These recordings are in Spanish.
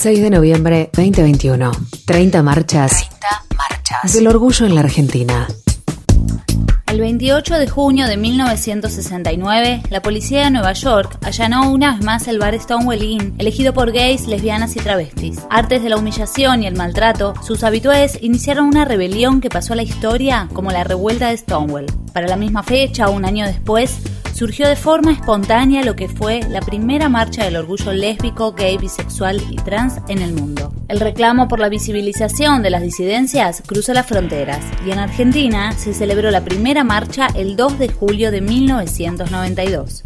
6 de noviembre 2021. 30 marchas. 30 marchas. Del orgullo en la Argentina. El 28 de junio de 1969, la policía de Nueva York allanó una vez más el bar Stonewall Inn, elegido por gays, lesbianas y travestis. Artes de la humillación y el maltrato, sus habitués iniciaron una rebelión que pasó a la historia como la revuelta de Stonewall. Para la misma fecha, un año después, surgió de forma espontánea lo que fue la primera marcha del orgullo lésbico, gay, bisexual y trans en el mundo. El reclamo por la visibilización de las disidencias cruzó las fronteras y en Argentina se celebró la primera marcha el 2 de julio de 1992.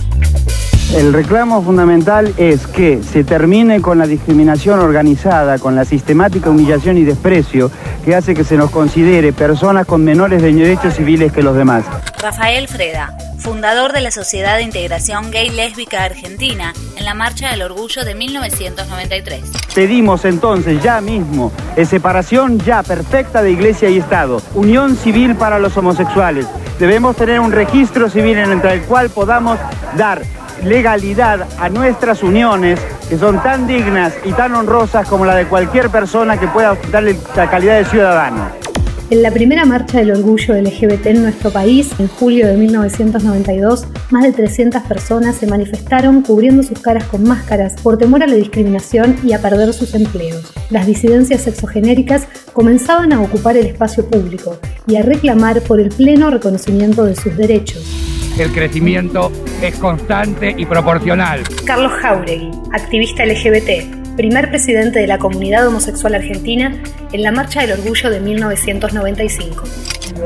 El reclamo fundamental es que se termine con la discriminación organizada, con la sistemática humillación y desprecio que hace que se nos considere personas con menores derechos civiles que los demás. Rafael Freda, fundador de la Sociedad de Integración Gay Lésbica Argentina, en la Marcha del Orgullo de 1993. Pedimos entonces ya mismo separación ya perfecta de Iglesia y Estado, unión civil para los homosexuales. Debemos tener un registro civil en el cual podamos dar legalidad a nuestras uniones que son tan dignas y tan honrosas como la de cualquier persona que pueda darle la calidad de ciudadano. En la primera marcha del orgullo LGBT en nuestro país, en julio de 1992, más de 300 personas se manifestaron cubriendo sus caras con máscaras por temor a la discriminación y a perder sus empleos. Las disidencias sexogenéricas comenzaban a ocupar el espacio público y a reclamar por el pleno reconocimiento de sus derechos el crecimiento es constante y proporcional. Carlos Jauregui, activista LGBT, primer presidente de la comunidad homosexual argentina en la Marcha del Orgullo de 1995.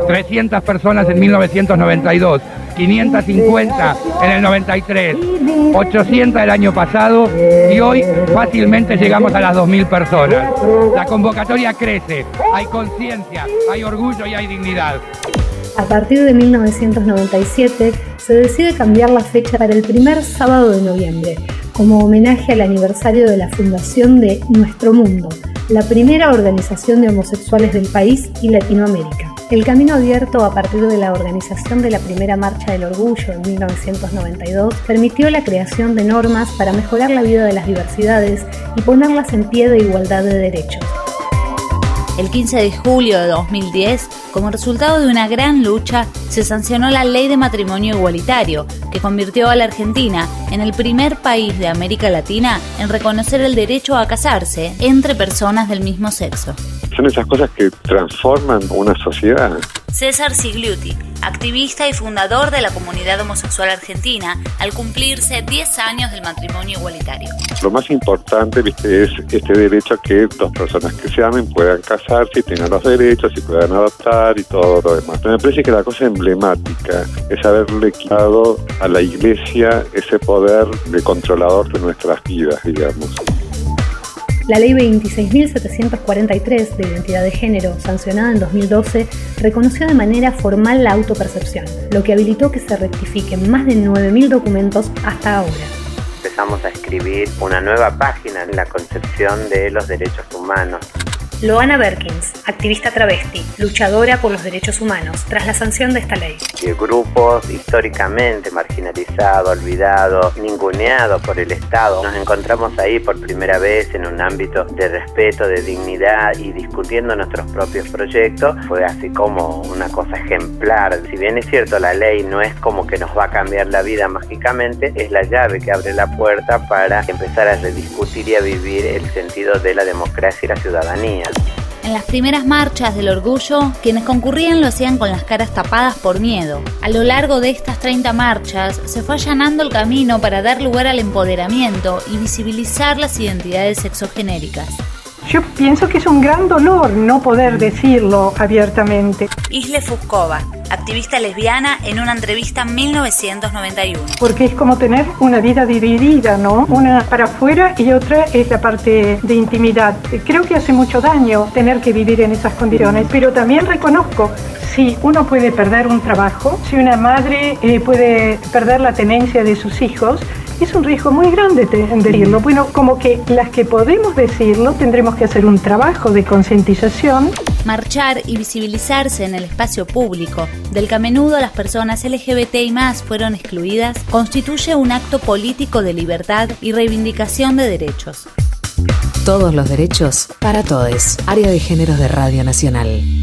300 personas en 1992, 550 en el 93, 800 el año pasado y hoy fácilmente llegamos a las 2.000 personas. La convocatoria crece, hay conciencia, hay orgullo y hay dignidad. A partir de 1997 se decide cambiar la fecha para el primer sábado de noviembre, como homenaje al aniversario de la fundación de Nuestro Mundo, la primera organización de homosexuales del país y Latinoamérica. El camino abierto a partir de la organización de la primera Marcha del Orgullo en 1992 permitió la creación de normas para mejorar la vida de las diversidades y ponerlas en pie de igualdad de derechos. El 15 de julio de 2010, como resultado de una gran lucha, se sancionó la ley de matrimonio igualitario, que convirtió a la Argentina en el primer país de América Latina en reconocer el derecho a casarse entre personas del mismo sexo. Son esas cosas que transforman una sociedad. César Sigliuti, activista y fundador de la comunidad homosexual argentina, al cumplirse 10 años del matrimonio igualitario. Lo más importante ¿viste? es este derecho a que dos personas que se amen puedan casarse y tengan los derechos y puedan adoptar y todo lo demás. Me parece que la cosa emblemática es haberle quitado a la iglesia ese poder de controlador de nuestras vidas, digamos. La Ley 26.743 de Identidad de Género, sancionada en 2012, reconoció de manera formal la autopercepción, lo que habilitó que se rectifiquen más de 9.000 documentos hasta ahora. Empezamos a escribir una nueva página en la concepción de los derechos humanos Loana Berkins, activista travesti, luchadora por los derechos humanos, tras la sanción de esta ley. grupos históricamente marginalizados, olvidados, ninguneados por el Estado, nos encontramos ahí por primera vez en un ámbito de respeto, de dignidad y discutiendo nuestros propios proyectos. Fue así como una cosa ejemplar. Si bien es cierto, la ley no es como que nos va a cambiar la vida mágicamente, es la llave que abre la puerta para empezar a rediscutir y a vivir el sentido de la democracia y la ciudadanía. En las primeras marchas del orgullo, quienes concurrían lo hacían con las caras tapadas por miedo. A lo largo de estas 30 marchas, se fue allanando el camino para dar lugar al empoderamiento y visibilizar las identidades sexogenéricas. Yo pienso que es un gran dolor no poder decirlo abiertamente. Isle Fuscova, activista lesbiana en una entrevista en 1991. Porque es como tener una vida dividida, ¿no? Una para afuera y otra es la parte de intimidad. Creo que hace mucho daño tener que vivir en esas condiciones, pero también reconozco si uno puede perder un trabajo, si una madre eh, puede perder la tenencia de sus hijos, es un riesgo muy grande decirlo. Bueno, como que las que podemos decirlo tendremos que hacer un trabajo de concientización. Marchar y visibilizarse en el espacio público, del que a menudo las personas LGBT y más fueron excluidas, constituye un acto político de libertad y reivindicación de derechos. Todos los derechos para todos. Área de Géneros de Radio Nacional.